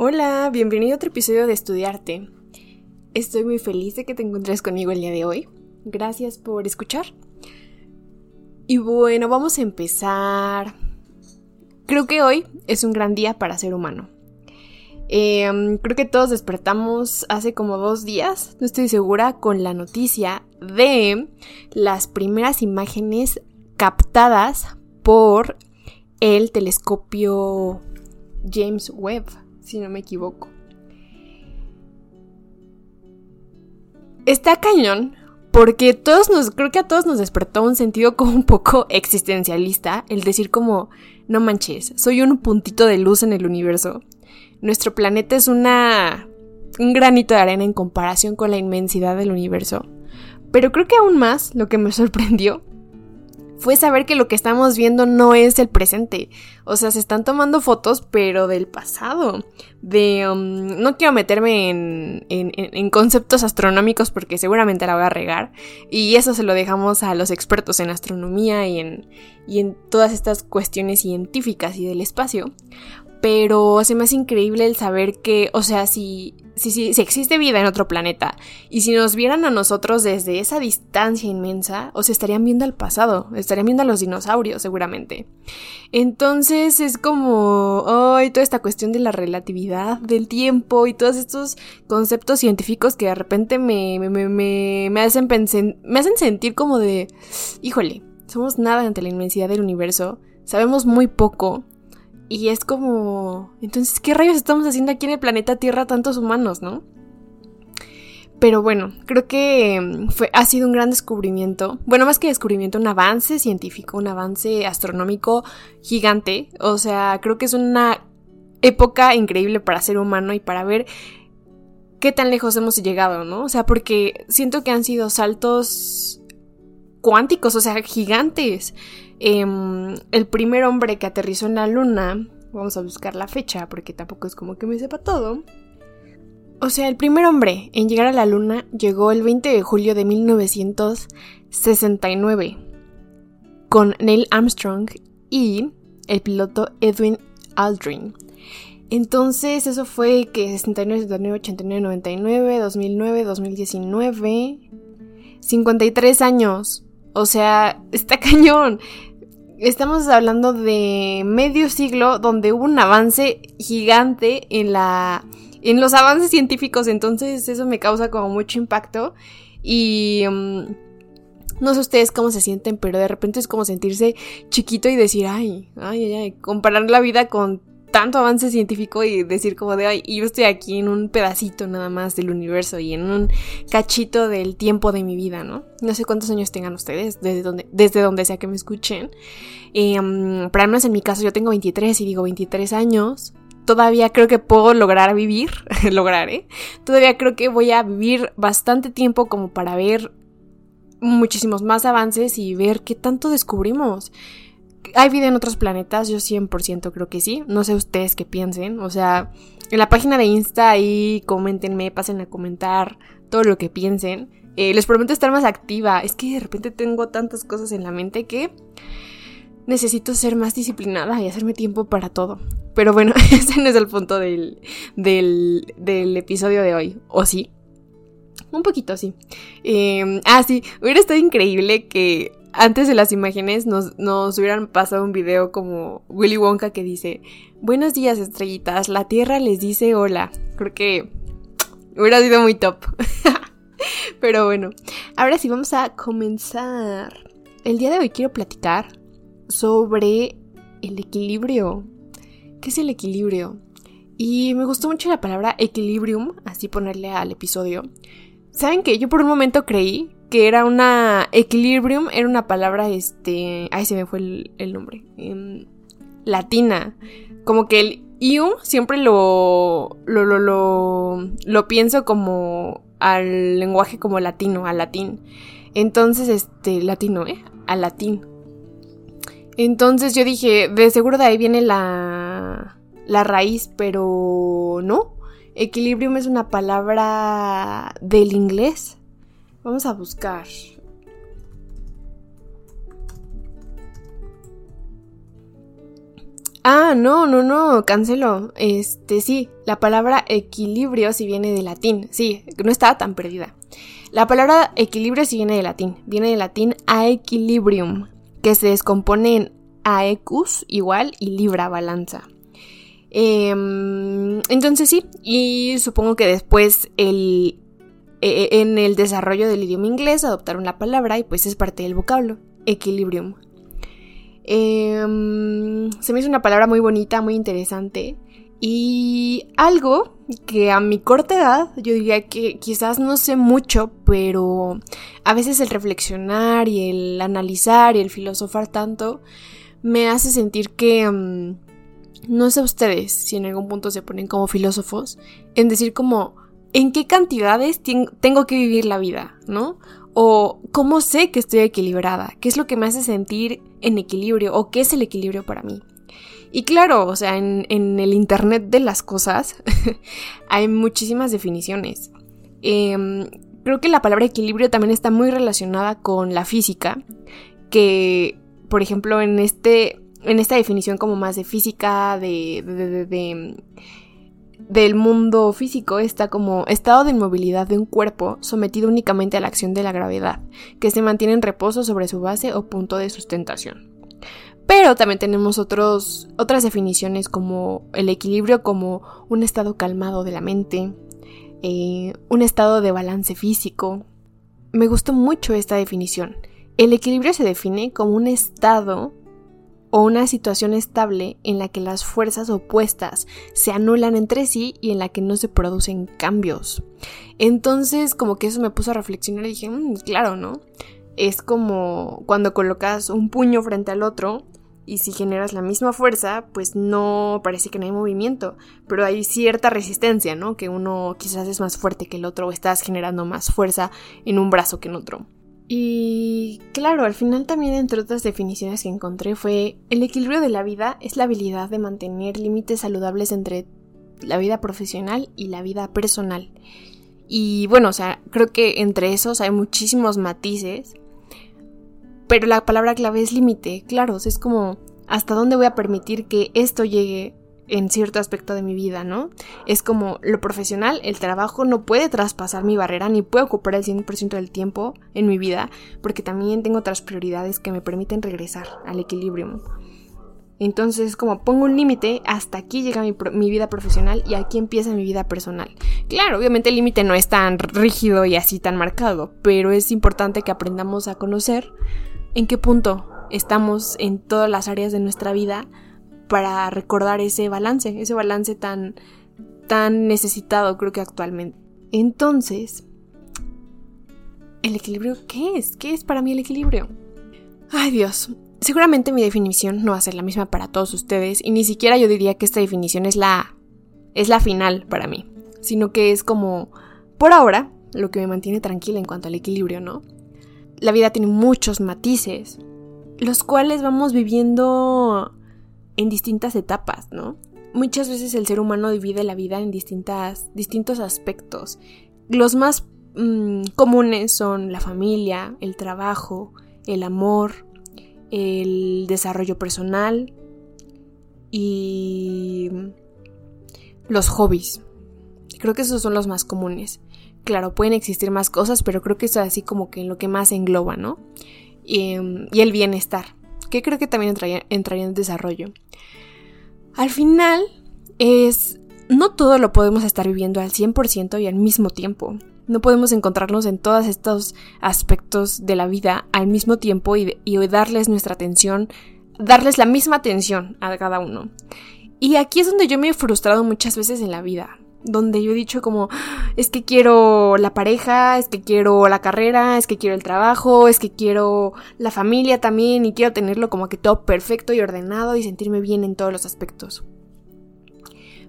Hola, bienvenido a otro episodio de Estudiarte. Estoy muy feliz de que te encuentres conmigo el día de hoy. Gracias por escuchar. Y bueno, vamos a empezar. Creo que hoy es un gran día para ser humano. Em, creo que todos despertamos hace como dos días, no estoy segura, con la noticia de las primeras imágenes captadas por el telescopio James Webb, si no me equivoco. Está cañón porque todos nos, creo que a todos nos despertó un sentido como un poco existencialista el decir como, no manches, soy un puntito de luz en el universo. Nuestro planeta es una, un granito de arena en comparación con la inmensidad del universo. Pero creo que aún más lo que me sorprendió fue saber que lo que estamos viendo no es el presente. O sea, se están tomando fotos, pero del pasado. De... Um, no quiero meterme en, en, conceptos astronómicos porque seguramente la voy a regar. Y eso se lo dejamos a los expertos en astronomía y en, y en todas estas cuestiones científicas y del espacio. Pero se hace increíble el saber que, o sea, si si, si, existe vida en otro planeta y si nos vieran a nosotros desde esa distancia inmensa, o se estarían viendo al pasado, estarían viendo a los dinosaurios seguramente. Entonces es como, ay, toda esta cuestión de la relatividad del tiempo y todos estos conceptos científicos que de repente me, me, me, me hacen, me hacen sentir como de, híjole, somos nada ante la inmensidad del universo, sabemos muy poco y es como, entonces, ¿qué rayos estamos haciendo aquí en el planeta Tierra tantos humanos, no? Pero bueno, creo que mm, fue, ha sido un gran descubrimiento. Bueno, más que descubrimiento, un avance científico, un avance astronómico gigante. O sea, creo que es una época increíble para ser humano y para ver qué tan lejos hemos llegado, ¿no? O sea, porque siento que han sido saltos cuánticos, o sea, gigantes. Em, el primer hombre que aterrizó en la luna, vamos a buscar la fecha porque tampoco es como que me sepa todo. O sea, el primer hombre en llegar a la luna llegó el 20 de julio de 1969 con Neil Armstrong y el piloto Edwin Aldrin. Entonces, eso fue que 69, 79, 89, 99, 2009, 2019, 53 años. O sea, está cañón. Estamos hablando de medio siglo donde hubo un avance gigante en la en los avances científicos, entonces eso me causa como mucho impacto. Y mm, no sé ustedes cómo se sienten, pero de repente es como sentirse chiquito y decir, ay, ay, ay, ay, comparar la vida con tanto avance científico y decir como de, ay, yo estoy aquí en un pedacito nada más del universo y en un cachito del tiempo de mi vida, ¿no? No sé cuántos años tengan ustedes, desde donde, desde donde sea que me escuchen. Eh, pero al menos en mi caso yo tengo 23 y digo 23 años. Todavía creo que puedo lograr vivir, lograr, ¿eh? Todavía creo que voy a vivir bastante tiempo como para ver muchísimos más avances y ver qué tanto descubrimos. ¿Hay vida en otros planetas? Yo 100% creo que sí. No sé ustedes qué piensen. O sea, en la página de Insta ahí coméntenme, pasen a comentar todo lo que piensen. Eh, les prometo estar más activa. Es que de repente tengo tantas cosas en la mente que necesito ser más disciplinada y hacerme tiempo para todo. Pero bueno, ese no es el punto del, del, del episodio de hoy. ¿O sí? Un poquito, sí. Eh, ah, sí, hubiera estado increíble que antes de las imágenes nos, hubieran pasado un video como Willy Wonka que dice, buenos días estrellitas, la Tierra les dice hola. Creo que hubiera sido muy top. Pero bueno, ahora sí vamos a comenzar. El día de hoy quiero platicar sobre el equilibrio. ¿Qué es el equilibrio? Y me gustó mucho la palabra equilibrium, así ponerle al episodio. ¿Saben que yo por un momento creí que era una equilibrium, era una palabra, este, ay, se me fue el, nombre, em, latina, como que el ium siempre lo, lo, lo, lo, lo pienso como al lenguaje como latino, al latín. Entonces, este, latino, ¿eh? Al latín. Entonces yo dije, de seguro de ahí viene la, la raíz, pero no. Equilibrium es una palabra del inglés Vamos a buscar. Ah, no, no, no, cancelo. Este, sí, la palabra equilibrio si viene de latín. Sí, no estaba tan perdida. La palabra equilibrio sí viene de latín. Viene de latín aequilibrium, que se descompone en aecus igual y libra balanza. Em, entonces sí, y supongo que después el, e, e, en el desarrollo del idioma inglés adoptaron la palabra y pues es parte del vocablo, equilibrium. Em, se me hizo una palabra muy bonita, muy interesante y algo que a mi corta edad yo diría que quizás no sé mucho, pero a veces el reflexionar y el analizar y el filosofar tanto me hace sentir que... Em, no sé ustedes si en algún punto se ponen como filósofos en decir como en qué cantidades tengo que vivir la vida, ¿no? O cómo sé que estoy equilibrada, qué es lo que me hace sentir en equilibrio o qué es el equilibrio para mí. Y claro, o sea, en, el Internet de las cosas hay muchísimas definiciones. Em, creo que la palabra equilibrio también está muy relacionada con la física, que, por ejemplo, en este en esta definición como más de física, de, de, del mundo físico, está como estado de inmovilidad de un cuerpo sometido únicamente a la acción de la gravedad, que se mantiene en reposo sobre su base o punto de sustentación. Pero también tenemos otros, otras definiciones como el equilibrio como un estado calmado de la mente, eh, un estado de balance físico. Me gustó mucho esta definición. El equilibrio se define como un estado o una situación estable en la que las fuerzas opuestas se anulan entre sí y en la que no se producen cambios. Entonces como que eso me puso a reflexionar y dije, mm, claro, ¿no? Es como cuando colocas un puño frente al otro y si generas la misma fuerza, pues no parece que no hay movimiento, pero hay cierta resistencia, ¿no? Que uno quizás es más fuerte que el otro o estás generando más fuerza en un brazo que en otro. Y claro, al final también entre otras definiciones que encontré fue el equilibrio de la vida es la habilidad de mantener límites saludables entre la vida profesional y la vida personal. Y bueno, o sea, creo que entre esos hay muchísimos matices, pero la palabra clave es límite, claro, es como hasta dónde voy a permitir que esto llegue en cierto aspecto de mi vida, ¿no? Es como lo profesional, el trabajo no puede traspasar mi barrera ni puede ocupar el 100% del tiempo en mi vida porque también tengo otras prioridades que me permiten regresar al equilibrio. Entonces, como pongo un límite, hasta aquí llega mi, mi, vida profesional y aquí empieza mi vida personal. Claro, obviamente el límite no es tan rígido y así tan marcado, pero es importante que aprendamos a conocer en qué punto estamos en todas las áreas de nuestra vida para recordar ese balance, ese balance tan, tan necesitado creo que actualmente. Entonces, ¿el equilibrio qué es? ¿Qué es para mí el equilibrio? Ay Dios, seguramente mi definición no va a ser la misma para todos ustedes y ni siquiera yo diría que esta definición es la es la final para mí, sino que es como por ahora lo que me mantiene tranquila en cuanto al equilibrio, ¿no? La vida tiene muchos matices, los cuales vamos viviendo en distintas etapas, ¿no? Muchas veces el ser humano divide la vida en distintas, distintos aspectos. Los más mm, comunes son la familia, el trabajo, el amor, el desarrollo personal y los hobbies. Creo que esos son los más comunes. Claro, pueden existir más cosas, pero creo que es así como que lo que más engloba, ¿no? Y, y el bienestar que creo que también entraría, en desarrollo. Al final es... No todo lo podemos estar viviendo al 100% y al mismo tiempo. No podemos encontrarnos en todos estos aspectos de la vida al mismo tiempo y, y darles nuestra atención, darles la misma atención a cada uno. Y aquí es donde yo me he frustrado muchas veces en la vida donde yo he dicho como, es que quiero la pareja, es que quiero la carrera, es que quiero el trabajo, es que quiero la familia también y quiero tenerlo como que todo perfecto y ordenado y sentirme bien en todos los aspectos.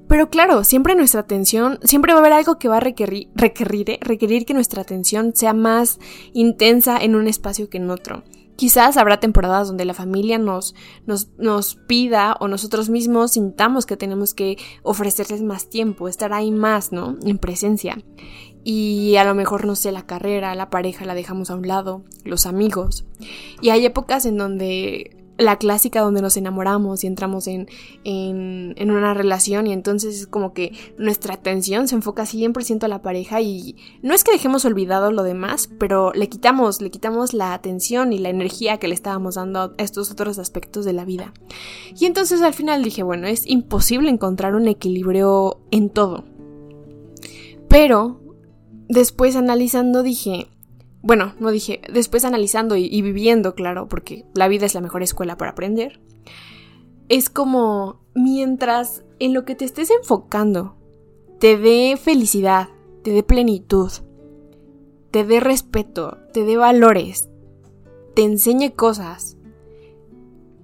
Pero claro, siempre nuestra atención, siempre va a haber algo que va a requerir, requerir, requerir que nuestra atención sea más intensa en un espacio que en otro. Quizás habrá temporadas donde la familia nos, nos, nos, pida o nosotros mismos sintamos que tenemos que ofrecerles más tiempo, estar ahí más, ¿no? En presencia. Y a lo mejor, no sé, la carrera, la pareja la dejamos a un lado, los amigos. Y hay épocas en donde la clásica donde nos enamoramos y entramos en, en, una relación y entonces es como que nuestra atención se enfoca 100% a la pareja y no es que dejemos olvidado lo demás, pero le quitamos, le quitamos la atención y la energía que le estábamos dando a estos otros aspectos de la vida. Y entonces al final dije, bueno, es imposible encontrar un equilibrio en todo. Pero después analizando dije, bueno, no dije, después analizando y, viviendo, claro, porque la vida es la mejor escuela para aprender, es como mientras en lo que te estés enfocando te dé felicidad, te dé plenitud, te dé respeto, te dé valores, te enseñe cosas,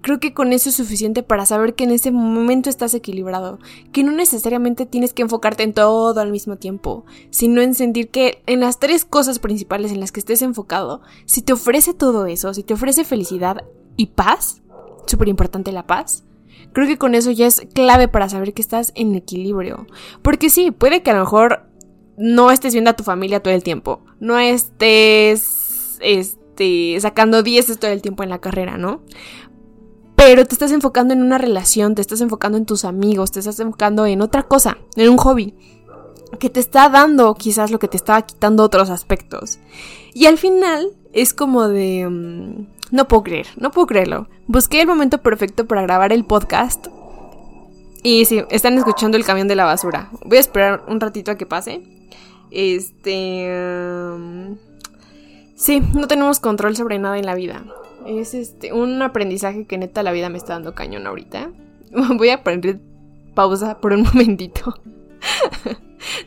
Creo que con eso es suficiente para saber que en ese momento estás equilibrado, que no necesariamente tienes que enfocarte en todo al mismo tiempo, sino en sentir que en las tres cosas principales en las que estés enfocado, si te ofrece todo eso, si te ofrece felicidad y paz, súper importante la paz, creo que con eso ya es clave para saber que estás en equilibrio. Porque sí, puede que a lo mejor no estés viendo a tu familia todo el tiempo, no estés este, sacando 10 todo el tiempo en la carrera, ¿no? Pero te estás enfocando en una relación, te estás enfocando en tus amigos, te estás enfocando en otra cosa, en un hobby, que te está dando quizás lo que te estaba quitando otros aspectos. Y al final es como de... Mm, no puedo creer, no puedo creerlo. Busqué el momento perfecto para grabar el podcast. Y sí, están escuchando el camión de la basura. Voy a esperar un ratito a que pase. Este... Mm, sí, no tenemos control sobre nada en la vida. Es este un aprendizaje que neta la vida me está dando cañón ahorita. Voy a poner pausa por un momentito.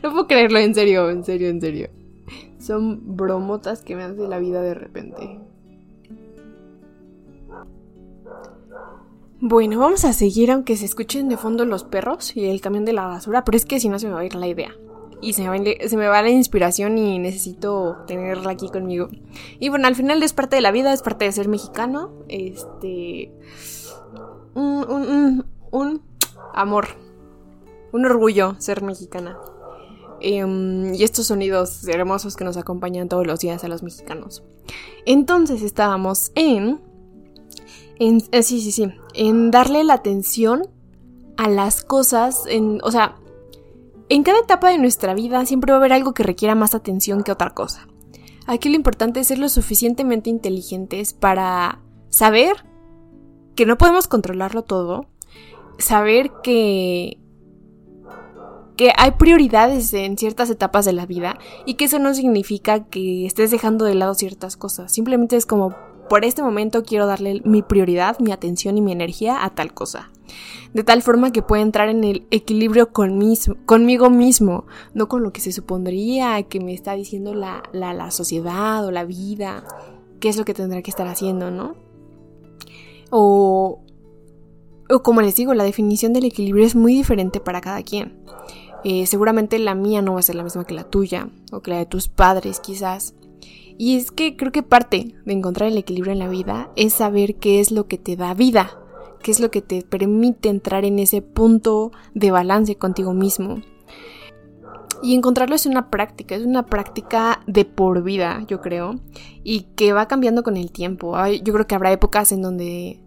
no puedo creerlo, en serio, en serio, en serio. Son bromotas que me hace la vida de repente. Bueno, vamos a seguir aunque se escuchen de fondo los perros y el camión de la basura, pero es que si no se me va a ir la idea y se me, va, la inspiración y necesito tenerla aquí conmigo. Y bueno, al final es parte de la vida, es parte de ser mexicano. Este. Un, un, amor, un orgullo ser mexicana. Em, y estos sonidos hermosos que nos acompañan todos los días a los mexicanos. Entonces estábamos en. en eh, sí, sí, sí. En darle la atención a las cosas. En, o sea, en cada etapa de nuestra vida siempre va a haber algo que requiera más atención que otra cosa. Aquí lo importante es ser lo suficientemente inteligentes para saber que no podemos controlarlo todo, saber que que hay prioridades en ciertas etapas de la vida y que eso no significa que estés dejando de lado ciertas cosas. Simplemente es como por este momento quiero darle mi prioridad, mi atención y mi energía a tal cosa de tal forma que pueda entrar en el equilibrio conmigo mismo, no con lo que se supondría que me está diciendo la, sociedad o la vida, qué es lo que tendrá que estar haciendo, ¿no? O, o como les digo, la definición del equilibrio es muy diferente para cada quien. Eh, seguramente la mía no va a ser la misma que la tuya, o que la de tus padres quizás. Y es que creo que parte de encontrar el equilibrio en la vida es saber qué es lo que te da vida, qué es lo que te permite entrar en ese punto de balance contigo mismo. Y encontrarlo es una práctica, es una práctica de por vida, yo creo, y que va cambiando con el tiempo. Yo creo que habrá épocas en donde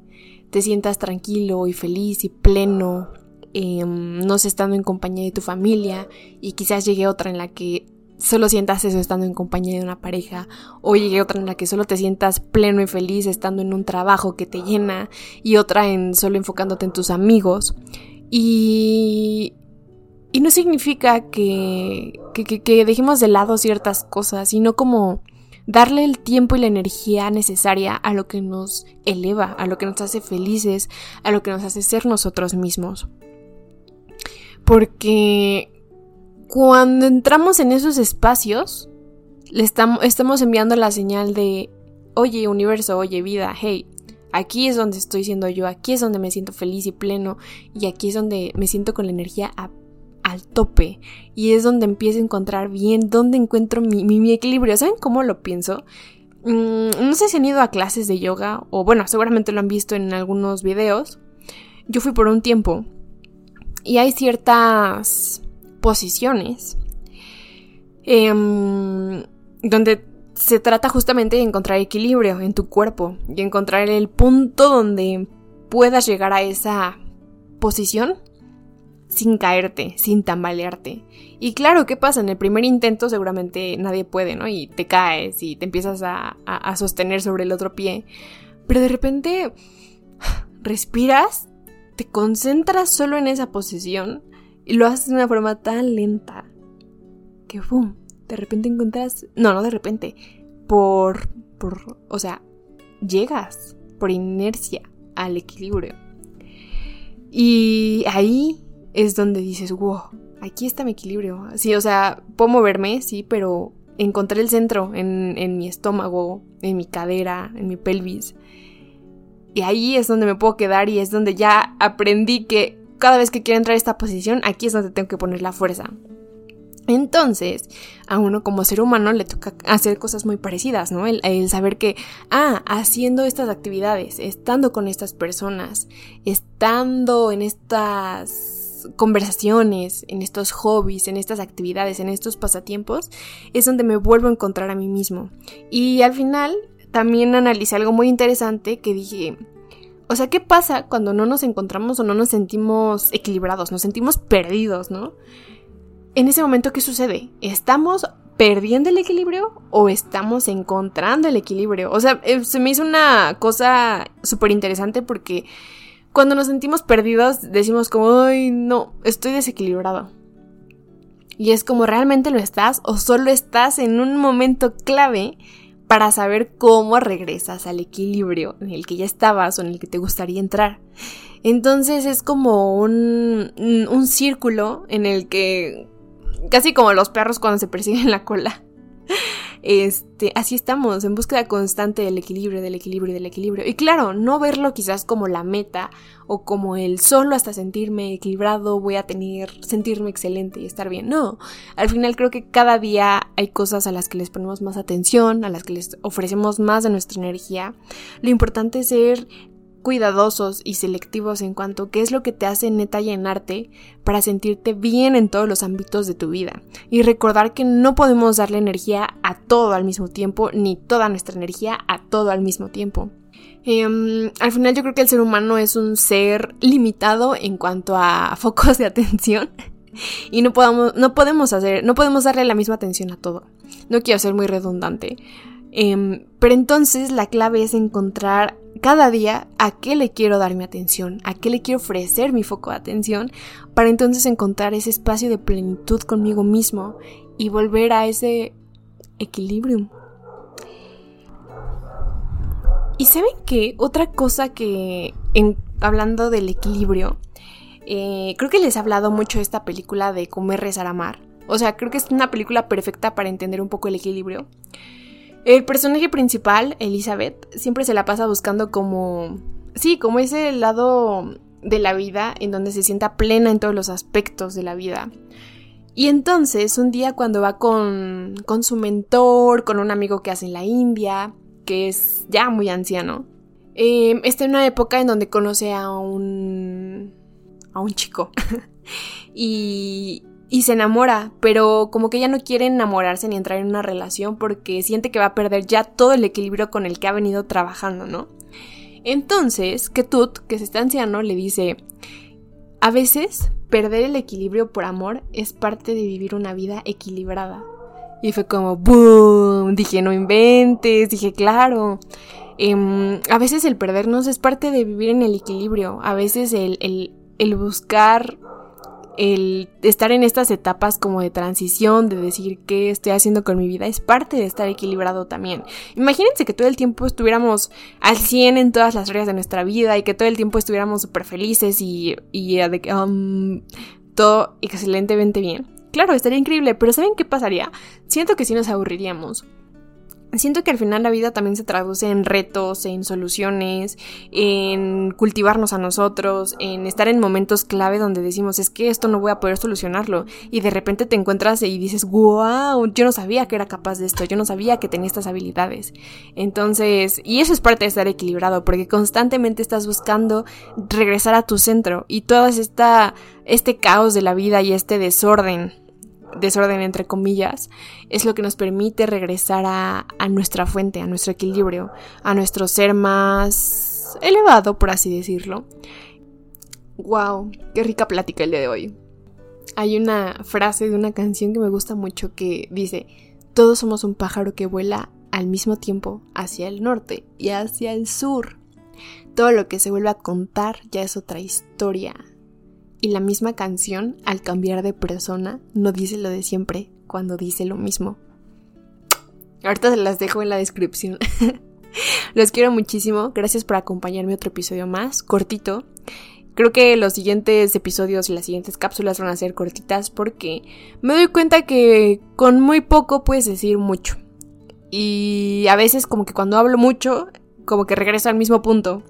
te sientas tranquilo y feliz y pleno, em, no sé, estando en compañía de tu familia, y quizás llegue otra en la que solo sientas eso estando en compañía de una pareja, o llegue otra en la que solo te sientas pleno y feliz estando en un trabajo que te llena, y otra en solo enfocándote en tus amigos. Y, y no significa que, que, que, dejemos de lado ciertas cosas, sino como darle el tiempo y la energía necesaria a lo que nos eleva, a lo que nos hace felices, a lo que nos hace ser nosotros mismos. Porque cuando entramos en esos espacios, le estamos, enviando la señal de, oye universo, oye vida, hey, aquí es donde estoy siendo yo, aquí es donde me siento feliz y pleno, y aquí es donde me siento con la energía al tope, y es donde empiezo a encontrar bien dónde encuentro mi, mi, equilibrio. ¿Saben cómo lo pienso? Mm, no sé si han ido a clases de yoga, o bueno, seguramente lo han visto en algunos videos. Yo fui por un tiempo, y hay ciertas posiciones em, donde se trata justamente de encontrar equilibrio en tu cuerpo y encontrar el punto donde puedas llegar a esa posición sin caerte, sin tambalearte. Y claro, ¿qué pasa? En el primer intento seguramente nadie puede, ¿no? Y te caes y te empiezas a, a sostener sobre el otro pie. Pero de repente respiras, te concentras solo en esa posición y lo haces de una forma tan lenta que, ¡pum! De repente encuentras... No, no de repente. Por... por o sea, llegas por inercia al equilibrio. Y ahí es donde dices, wow, aquí está mi equilibrio. Sí, o sea, puedo moverme, sí, pero encontré el centro en, en mi estómago, en mi cadera, en mi pelvis. Y ahí es donde me puedo quedar y es donde ya aprendí que cada vez que quiero entrar a esta posición, aquí es donde tengo que poner la fuerza. Entonces, a uno como ser humano le toca hacer cosas muy parecidas, ¿no? El, saber que, ah, haciendo estas actividades, estando con estas personas, estando en estas conversaciones, en estos hobbies, en estas actividades, en estos pasatiempos, es donde me vuelvo a encontrar a mí mismo. Y al final también analicé algo muy interesante que dije, o sea, ¿qué pasa cuando no nos encontramos o no nos sentimos equilibrados, nos sentimos perdidos, ¿no? En ese momento, ¿qué sucede? ¿Estamos perdiendo el equilibrio o estamos encontrando el equilibrio? O sea, eh, se me hizo una cosa súper interesante porque cuando nos sentimos perdidos decimos como, ay, no, estoy desequilibrado. Y es como realmente lo estás o solo estás en un momento clave para saber cómo regresas al equilibrio en el que ya estabas o en el que te gustaría entrar. Entonces es como un, un círculo en el que, casi como los perros cuando se persiguen la cola, este, así estamos, en búsqueda constante del equilibrio, del equilibrio, del equilibrio. Y claro, no verlo quizás como la meta o como el solo hasta sentirme equilibrado voy a tener, sentirme excelente y estar bien. No, al final creo que cada día hay cosas a las que les ponemos más atención, a las que les ofrecemos más de nuestra energía. Lo importante es ser cuidadosos y selectivos en cuanto a qué es lo que te hace neta llenarte para sentirte bien en todos los ámbitos de tu vida. Y recordar que no podemos darle energía a todo al mismo tiempo, ni toda nuestra energía a todo al mismo tiempo. Em, al final yo creo que el ser humano es un ser limitado en cuanto a focos de atención y no podemos, no podemos hacer, no podemos darle la misma atención a todo. No quiero ser muy redundante, em, pero entonces la clave es encontrar cada día a qué le quiero dar mi atención, a qué le quiero ofrecer mi foco de atención, para entonces encontrar ese espacio de plenitud conmigo mismo y volver a ese equilibrio. Y saben que otra cosa que, hablando del equilibrio, eh, creo que les he hablado mucho de esta película de Comer, Rezar, Amar. O sea, creo que es una película perfecta para entender un poco el equilibrio. El personaje principal, Elizabeth, siempre se la pasa buscando como... Sí, como ese lado de la vida en donde se sienta plena en todos los aspectos de la vida. Y entonces, un día cuando va con, con su mentor, con un amigo que hace en la India, que es ya muy anciano, eh, está en una época en donde conoce a un... a un chico. y, y se enamora, pero como que ella no quiere enamorarse ni entrar en una relación porque siente que va a perder ya todo el equilibrio con el que ha venido trabajando, ¿no? Entonces, Ketut, que es este anciano, le dice, a veces perder el equilibrio por amor es parte de vivir una vida equilibrada. Y fue como, ¡boom! Dije, no inventes, dije, claro. Em, a veces el perdernos es parte de vivir en el equilibrio. A veces el, el buscar el estar en estas etapas como de transición, de decir qué estoy haciendo con mi vida, es parte de estar equilibrado también. Imagínense que todo el tiempo estuviéramos al 100 en todas las áreas de nuestra vida y que todo el tiempo estuviéramos súper felices y, y um, todo excelentemente bien. Claro, estaría increíble, pero ¿saben qué pasaría? Siento que sí nos aburriríamos. Siento que al final la vida también se traduce en retos, en soluciones, en cultivarnos a nosotros, en estar en momentos clave donde decimos es que esto no voy a poder solucionarlo y de repente te encuentras y dices wow, yo no sabía que era capaz de esto, yo no sabía que tenía estas habilidades. Entonces, y eso es parte de estar equilibrado porque constantemente estás buscando regresar a tu centro y todo esta, este caos de la vida y este desorden desorden entre comillas, es lo que nos permite regresar a, nuestra fuente, a nuestro equilibrio, a nuestro ser más elevado, por así decirlo. Wow, qué rica plática el día de hoy. Hay una frase de una canción que me gusta mucho que dice, todos somos un pájaro que vuela al mismo tiempo hacia el norte y hacia el sur. Todo lo que se vuelve a contar ya es otra historia. Y la misma canción, al cambiar de persona, no dice lo de siempre cuando dice lo mismo. Ahorita se las dejo en la descripción. Los quiero muchísimo. Gracias por acompañarme otro episodio más, cortito. Creo que los siguientes episodios y las siguientes cápsulas van a ser cortitas porque me doy cuenta que con muy poco puedes decir mucho. Y a veces como que cuando hablo mucho, como que regreso al mismo punto.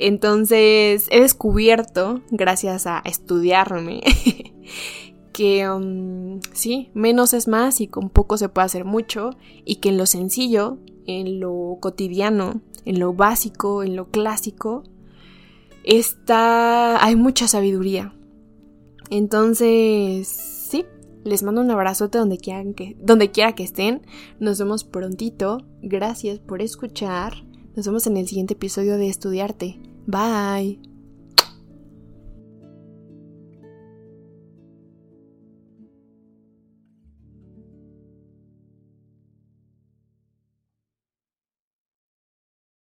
Entonces he descubierto, gracias a estudiarme, que um, sí, menos es más y con poco se puede hacer mucho y que en lo sencillo, en lo cotidiano, en lo básico, en lo clásico, está hay mucha sabiduría. Entonces, sí, les mando un abrazote donde quieran que donde quiera que estén. Nos vemos prontito. Gracias por escuchar. Nos vemos en el siguiente episodio de Estudiarte. Bye.